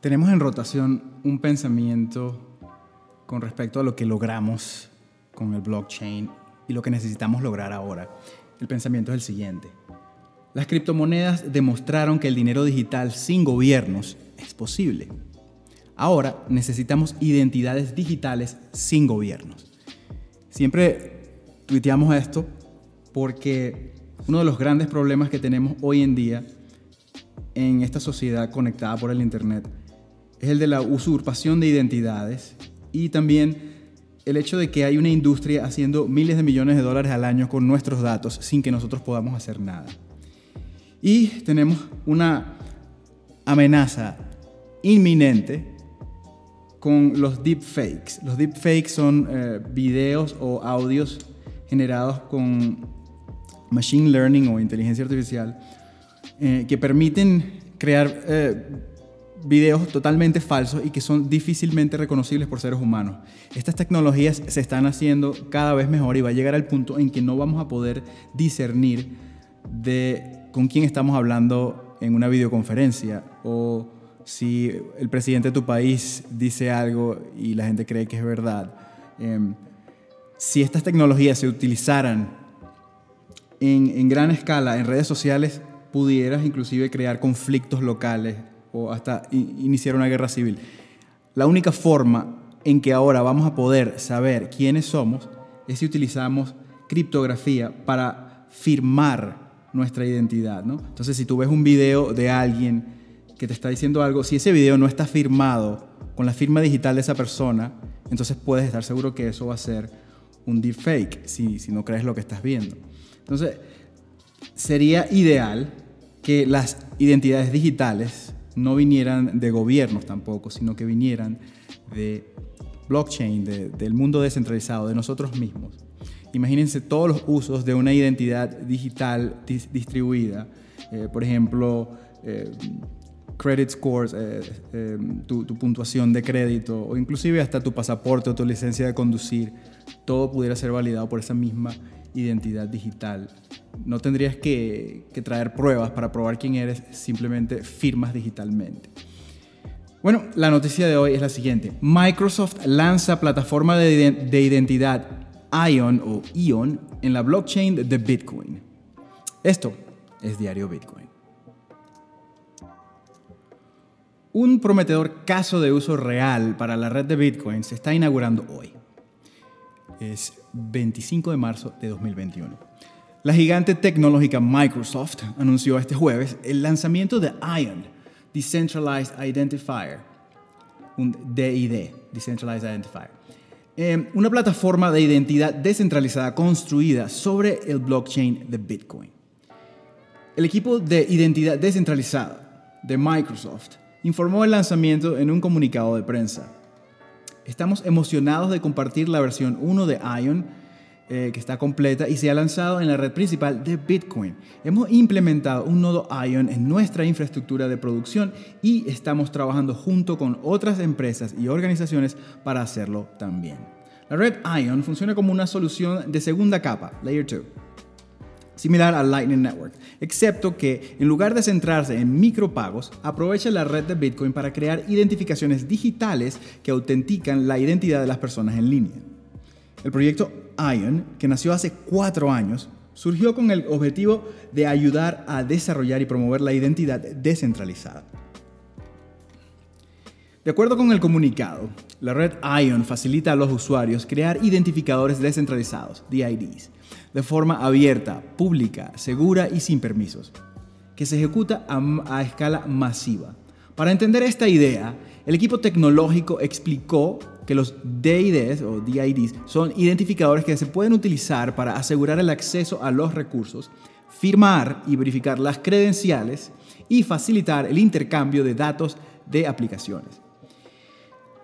Tenemos en rotación un pensamiento con respecto a lo que logramos con el blockchain y lo que necesitamos lograr ahora. El pensamiento es el siguiente. Las criptomonedas demostraron que el dinero digital sin gobiernos es posible. Ahora necesitamos identidades digitales sin gobiernos. Siempre tuiteamos esto porque uno de los grandes problemas que tenemos hoy en día en esta sociedad conectada por el Internet es el de la usurpación de identidades y también el hecho de que hay una industria haciendo miles de millones de dólares al año con nuestros datos sin que nosotros podamos hacer nada. Y tenemos una amenaza inminente con los deepfakes. Los deepfakes son eh, videos o audios generados con machine learning o inteligencia artificial eh, que permiten crear eh, videos totalmente falsos y que son difícilmente reconocibles por seres humanos. Estas tecnologías se están haciendo cada vez mejor y va a llegar al punto en que no vamos a poder discernir de con quién estamos hablando en una videoconferencia o si el presidente de tu país dice algo y la gente cree que es verdad. Em, si estas tecnologías se utilizaran en, en gran escala en redes sociales, pudieras inclusive crear conflictos locales o hasta iniciar una guerra civil. La única forma en que ahora vamos a poder saber quiénes somos es si utilizamos criptografía para firmar nuestra identidad. ¿no? Entonces, si tú ves un video de alguien que te está diciendo algo, si ese video no está firmado con la firma digital de esa persona, entonces puedes estar seguro que eso va a ser un deepfake, si, si no crees lo que estás viendo. Entonces, sería ideal que las identidades digitales no vinieran de gobiernos tampoco, sino que vinieran de blockchain, del mundo descentralizado, de nosotros mismos. Imagínense todos los usos de una identidad digital distribuida, eh, por ejemplo, eh, credit scores, eh, tu, tu, puntuación de crédito o inclusive hasta tu pasaporte o tu licencia de conducir, todo pudiera ser validado por esa misma identidad digital. No tendrías que, traer pruebas para probar quién eres, simplemente firmas digitalmente. Bueno, la noticia de hoy es la siguiente. Microsoft lanza plataforma de, de identidad ION o ION en la blockchain de Bitcoin. Esto es Diario Bitcoin. Un prometedor caso de uso real para la red de Bitcoin se está inaugurando hoy es 25 de marzo de 2021. La gigante tecnológica Microsoft anunció este jueves el lanzamiento de ION, Decentralized Identifier, un DID, Decentralized Identifier, eh, una plataforma de identidad descentralizada construida sobre el blockchain de Bitcoin. El equipo de identidad descentralizada de Microsoft informó el lanzamiento en un comunicado de prensa. Estamos emocionados de compartir la versión 1 de Ion, eh, que está completa y se ha lanzado en la red principal de Bitcoin. Hemos implementado un nodo Ion en nuestra infraestructura de producción y estamos trabajando junto con otras empresas y organizaciones para hacerlo también. La red Ion funciona como una solución de segunda capa, Layer 2 similar al Lightning Network, excepto que en lugar de centrarse en micropagos, aprovecha la red de Bitcoin para crear identificaciones digitales que autentican la identidad de las personas en línea. El proyecto ION, que nació hace cuatro años, surgió con el objetivo de ayudar a desarrollar y promover la identidad descentralizada. De acuerdo con el comunicado, la red ION facilita a los usuarios crear identificadores descentralizados, DIDs, de forma abierta, pública, segura y sin permisos, que se ejecuta a, escala masiva. Para entender esta idea, el equipo tecnológico explicó que los DIDs o DIDs son identificadores que se pueden utilizar para asegurar el acceso a los recursos, firmar y verificar las credenciales y facilitar el intercambio de datos de aplicaciones.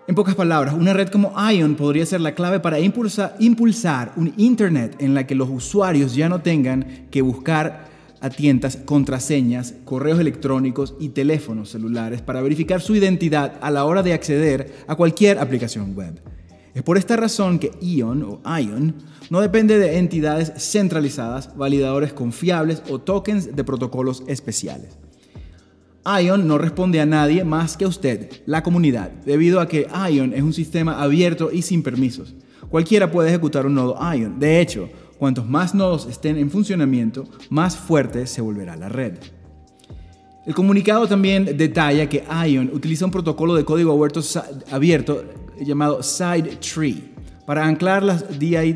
En pocas palabras, una red como ION podría ser la clave para impulsar un Internet en la que los usuarios ya no tengan que buscar a tiendas contraseñas, correos electrónicos y teléfonos celulares para verificar su identidad a la hora de acceder a cualquier aplicación web. Es por esta razón que ION o ION no depende de entidades centralizadas, validadores confiables o tokens de protocolos especiales. Ion no responde a nadie más que a usted, la comunidad, debido a que Ion es un sistema abierto y sin permisos. Cualquiera puede ejecutar un nodo Ion. De hecho, cuantos más nodos estén en funcionamiento, más fuerte se volverá la red. El comunicado también detalla que Ion utiliza un protocolo de código abierto, abierto llamado SideTree para anclar las,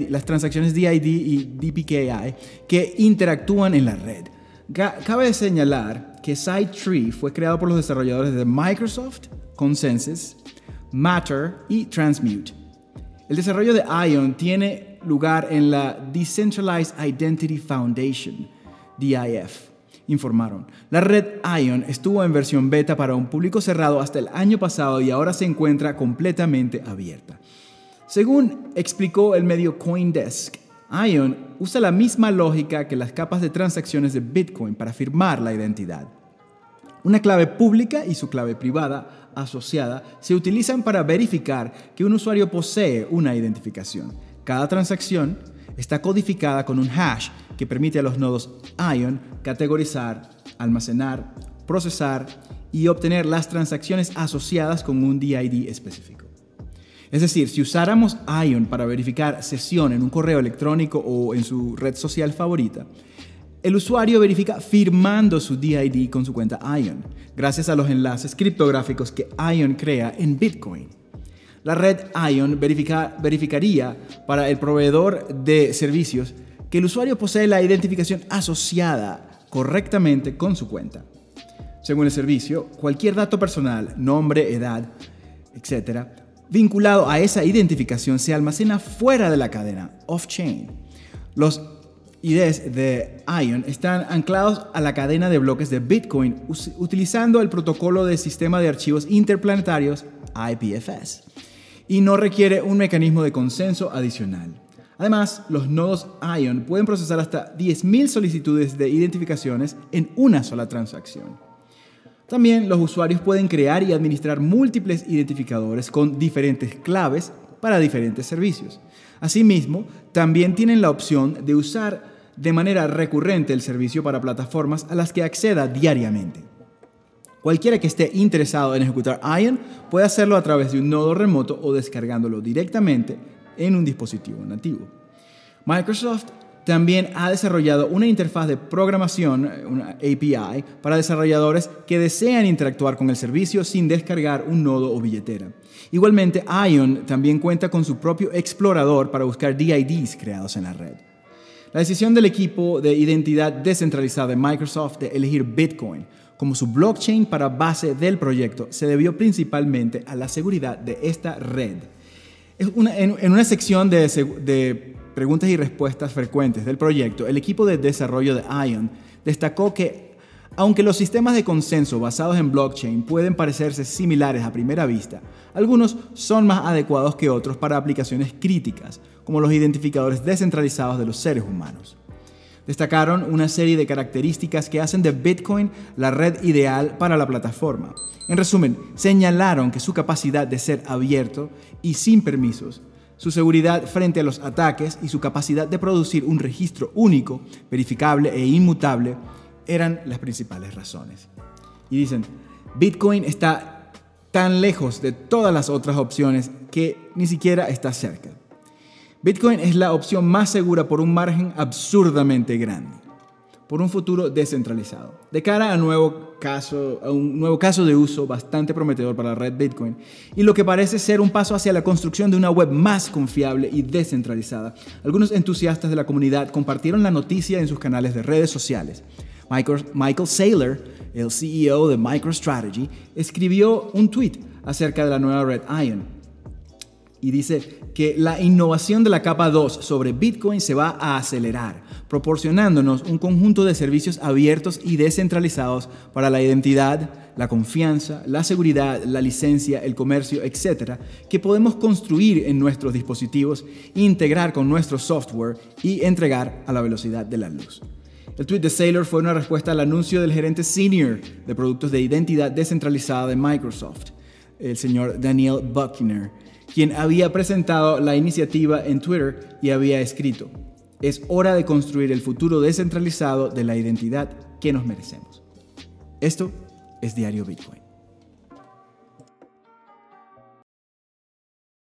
las transacciones DID y DPKI que interactúan en la red. Cabe señalar que SideTree fue creado por los desarrolladores de Microsoft, Consensus, Matter y Transmute. El desarrollo de Ion tiene lugar en la Decentralized Identity Foundation, DIF, informaron. La red Ion estuvo en versión beta para un público cerrado hasta el año pasado y ahora se encuentra completamente abierta. Según explicó el medio Coindesk, Ion usa la misma lógica que las capas de transacciones de Bitcoin para firmar la identidad. Una clave pública y su clave privada asociada se utilizan para verificar que un usuario posee una identificación. Cada transacción está codificada con un hash que permite a los nodos Ion categorizar, almacenar, procesar y obtener las transacciones asociadas con un DID específico. Es decir, si usáramos Ion para verificar sesión en un correo electrónico o en su red social favorita, el usuario verifica firmando su DID con su cuenta Ion, gracias a los enlaces criptográficos que Ion crea en Bitcoin. La red Ion verificaría para el proveedor de servicios que el usuario posee la identificación asociada correctamente con su cuenta. Según el servicio, cualquier dato personal, nombre, edad, etc., vinculado a esa identificación se almacena fuera de la cadena, off-chain. Los IDs de Ion están anclados a la cadena de bloques de Bitcoin utilizando el protocolo de sistema de archivos interplanetarios IPFS y no requiere un mecanismo de consenso adicional. Además, los nodos Ion pueden procesar hasta 10.000 solicitudes de identificaciones en una sola transacción. También los usuarios pueden crear y administrar múltiples identificadores con diferentes claves para diferentes servicios. Asimismo, también tienen la opción de usar de manera recurrente el servicio para plataformas a las que acceda diariamente. Cualquiera que esté interesado en ejecutar Ion puede hacerlo a través de un nodo remoto o descargándolo directamente en un dispositivo nativo. Microsoft también ha desarrollado una interfaz de programación, una API, para desarrolladores que desean interactuar con el servicio sin descargar un nodo o billetera. Igualmente, Ion también cuenta con su propio explorador para buscar DIDs creados en la red. La decisión del equipo de identidad descentralizada de Microsoft de elegir Bitcoin como su blockchain para base del proyecto se debió principalmente a la seguridad de esta red. en, una sección de, preguntas y respuestas frecuentes del proyecto, el equipo de desarrollo de ION destacó que, aunque los sistemas de consenso basados en blockchain pueden parecerse similares a primera vista, algunos son más adecuados que otros para aplicaciones críticas, como los identificadores descentralizados de los seres humanos. Destacaron una serie de características que hacen de Bitcoin la red ideal para la plataforma. En resumen, señalaron que su capacidad de ser abierto y sin permisos su seguridad frente a los ataques y su capacidad de producir un registro único, verificable e inmutable eran las principales razones. Y dicen, Bitcoin está tan lejos de todas las otras opciones que ni siquiera está cerca. Bitcoin es la opción más segura por un margen absurdamente grande por un futuro descentralizado. De cara a, un nuevo caso de uso bastante prometedor para la red Bitcoin y lo que parece ser un paso hacia la construcción de una web más confiable y descentralizada, algunos entusiastas de la comunidad compartieron la noticia en sus canales de redes sociales. Michael, Michael Saylor, el CEO de MicroStrategy, escribió un tweet acerca de la nueva red Ion y dice que la innovación de la capa 2 sobre Bitcoin se va a acelerar proporcionándonos un conjunto de servicios abiertos y descentralizados para la identidad, la confianza, la seguridad, la licencia, el comercio, etc., que podemos construir en nuestros dispositivos, integrar con nuestro software y entregar a la velocidad de la luz. El tweet de Saylor fue una respuesta al anuncio del gerente senior de productos de identidad descentralizada de Microsoft, el señor Daniel Buckner, quien había presentado la iniciativa en Twitter y había escrito, es hora de construir el futuro descentralizado de la identidad que nos merecemos. Esto es Diario Bitcoin.